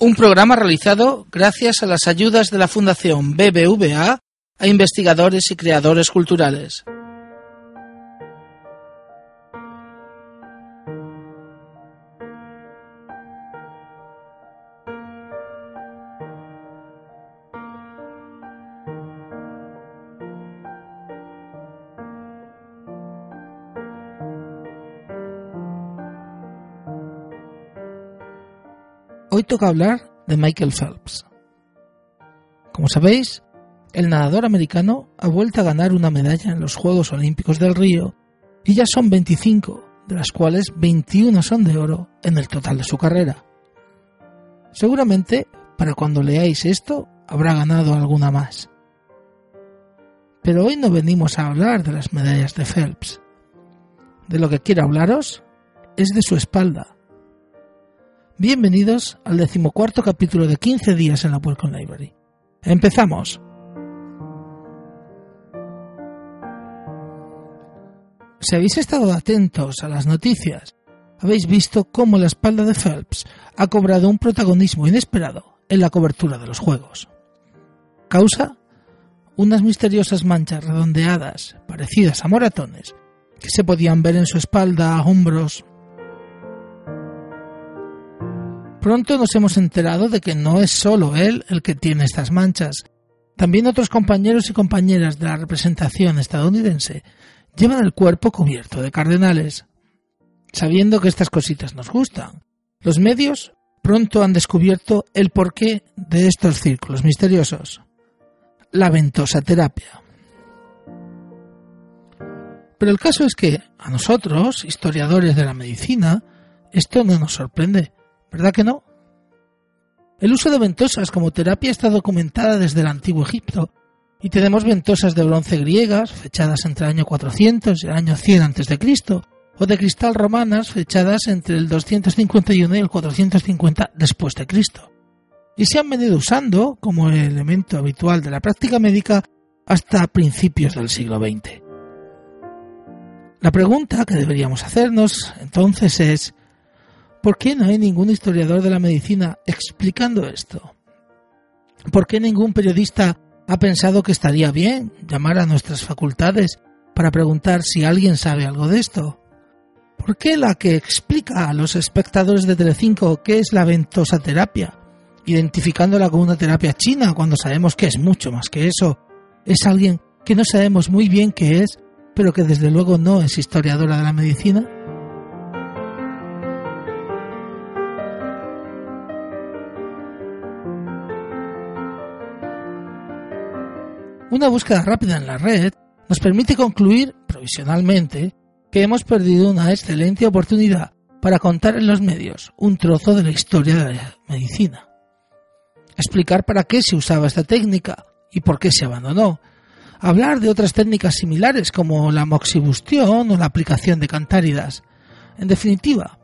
Un programa realizado gracias a las ayudas de la Fundación BBVA a investigadores y creadores culturales. Hoy toca hablar de Michael Phelps. Como sabéis, el nadador americano ha vuelto a ganar una medalla en los Juegos Olímpicos del Río y ya son 25, de las cuales 21 son de oro en el total de su carrera. Seguramente, para cuando leáis esto, habrá ganado alguna más. Pero hoy no venimos a hablar de las medallas de Phelps. De lo que quiero hablaros es de su espalda, Bienvenidos al decimocuarto capítulo de 15 días en la Welcome Library. Empezamos. Si habéis estado atentos a las noticias, habéis visto cómo la espalda de Phelps ha cobrado un protagonismo inesperado en la cobertura de los Juegos. Causa unas misteriosas manchas redondeadas, parecidas a moratones, que se podían ver en su espalda, hombros, Pronto nos hemos enterado de que no es solo él el que tiene estas manchas. También otros compañeros y compañeras de la representación estadounidense llevan el cuerpo cubierto de cardenales. Sabiendo que estas cositas nos gustan, los medios pronto han descubierto el porqué de estos círculos misteriosos. La ventosa terapia. Pero el caso es que a nosotros, historiadores de la medicina, esto no nos sorprende. ¿Verdad que no? El uso de ventosas como terapia está documentada desde el antiguo Egipto, y tenemos ventosas de bronce griegas, fechadas entre el año 400 y el año 100 a.C., o de cristal romanas, fechadas entre el 251 y el 450 después de Cristo. Y se han venido usando como elemento habitual de la práctica médica hasta principios del siglo XX. La pregunta que deberíamos hacernos entonces es ¿Por qué no hay ningún historiador de la medicina explicando esto? ¿Por qué ningún periodista ha pensado que estaría bien llamar a nuestras facultades para preguntar si alguien sabe algo de esto? ¿Por qué la que explica a los espectadores de Telecinco qué es la ventosa terapia, identificándola como una terapia china cuando sabemos que es mucho más que eso, es alguien que no sabemos muy bien qué es, pero que desde luego no es historiadora de la medicina? Una búsqueda rápida en la red nos permite concluir, provisionalmente, que hemos perdido una excelente oportunidad para contar en los medios un trozo de la historia de la medicina. Explicar para qué se usaba esta técnica y por qué se abandonó. Hablar de otras técnicas similares como la moxibustión o la aplicación de cantáridas. En definitiva,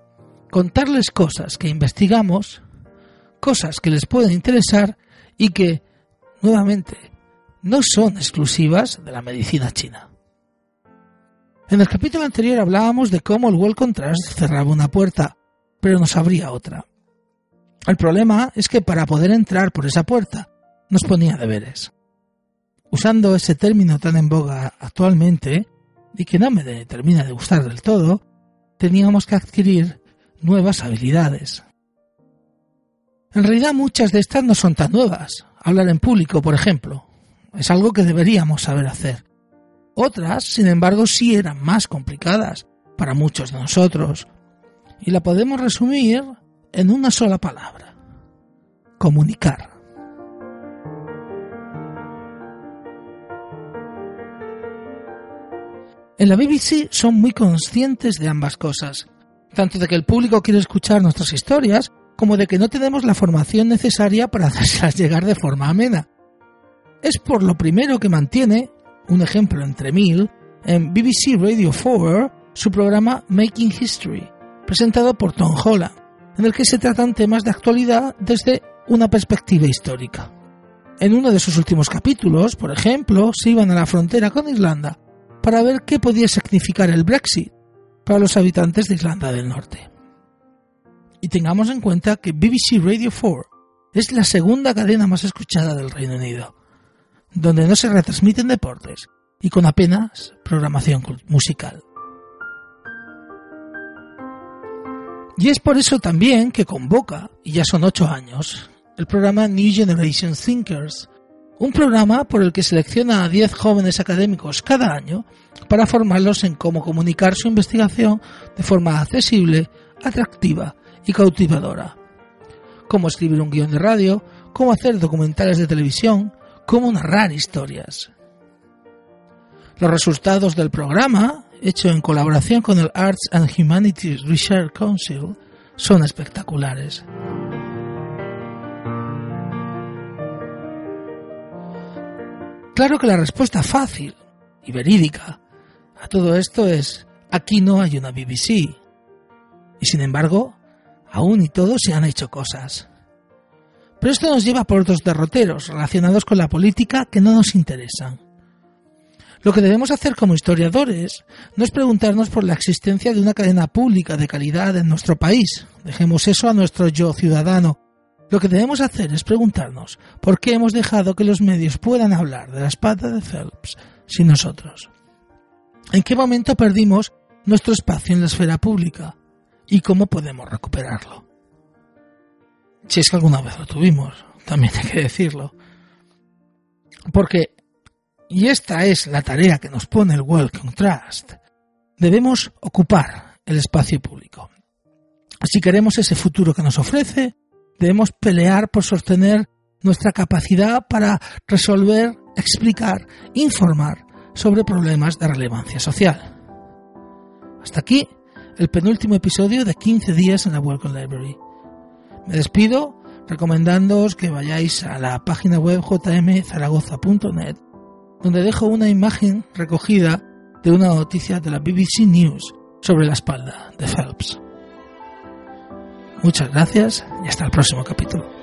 contarles cosas que investigamos, cosas que les pueden interesar y que, nuevamente, no son exclusivas de la medicina china. En el capítulo anterior hablábamos de cómo el Welcome Trust cerraba una puerta, pero nos abría otra. El problema es que para poder entrar por esa puerta nos ponía deberes. Usando ese término tan en boga actualmente, y que no me termina de gustar del todo, teníamos que adquirir nuevas habilidades. En realidad muchas de estas no son tan nuevas. Hablar en público, por ejemplo, es algo que deberíamos saber hacer. Otras, sin embargo, sí eran más complicadas para muchos de nosotros. Y la podemos resumir en una sola palabra. Comunicar. En la BBC son muy conscientes de ambas cosas, tanto de que el público quiere escuchar nuestras historias, como de que no tenemos la formación necesaria para hacerlas llegar de forma amena. Es por lo primero que mantiene, un ejemplo entre mil, en BBC Radio 4 su programa Making History, presentado por Tom Holland, en el que se tratan temas de actualidad desde una perspectiva histórica. En uno de sus últimos capítulos, por ejemplo, se iban a la frontera con Irlanda para ver qué podía significar el Brexit para los habitantes de Irlanda del Norte. Y tengamos en cuenta que BBC Radio 4 es la segunda cadena más escuchada del Reino Unido, donde no se retransmiten deportes y con apenas programación musical. Y es por eso también que convoca, y ya son ocho años, el programa New Generation Thinkers, un programa por el que selecciona a 10 jóvenes académicos cada año para formarlos en cómo comunicar su investigación de forma accesible, atractiva y cautivadora. Cómo escribir un guion de radio, cómo hacer documentales de televisión, cómo narrar historias. Los resultados del programa hecho en colaboración con el Arts and Humanities Research Council, son espectaculares. Claro que la respuesta fácil y verídica a todo esto es aquí no hay una BBC. Y sin embargo, aún y todo se han hecho cosas. Pero esto nos lleva por otros derroteros relacionados con la política que no nos interesan. Lo que debemos hacer como historiadores no es preguntarnos por la existencia de una cadena pública de calidad en nuestro país. Dejemos eso a nuestro yo ciudadano. Lo que debemos hacer es preguntarnos por qué hemos dejado que los medios puedan hablar de la espada de Phelps sin nosotros. ¿En qué momento perdimos nuestro espacio en la esfera pública? ¿Y cómo podemos recuperarlo? Es que alguna vez lo tuvimos, también hay que decirlo. Porque y esta es la tarea que nos pone el Welcome Trust, debemos ocupar el espacio público. Si queremos ese futuro que nos ofrece, debemos pelear por sostener nuestra capacidad para resolver, explicar, informar sobre problemas de relevancia social. Hasta aquí el penúltimo episodio de 15 días en la Welcome Library. Me despido recomendándoos que vayáis a la página web jmzaragoza.net donde dejo una imagen recogida de una noticia de la BBC News sobre la espalda de Phelps. Muchas gracias y hasta el próximo capítulo.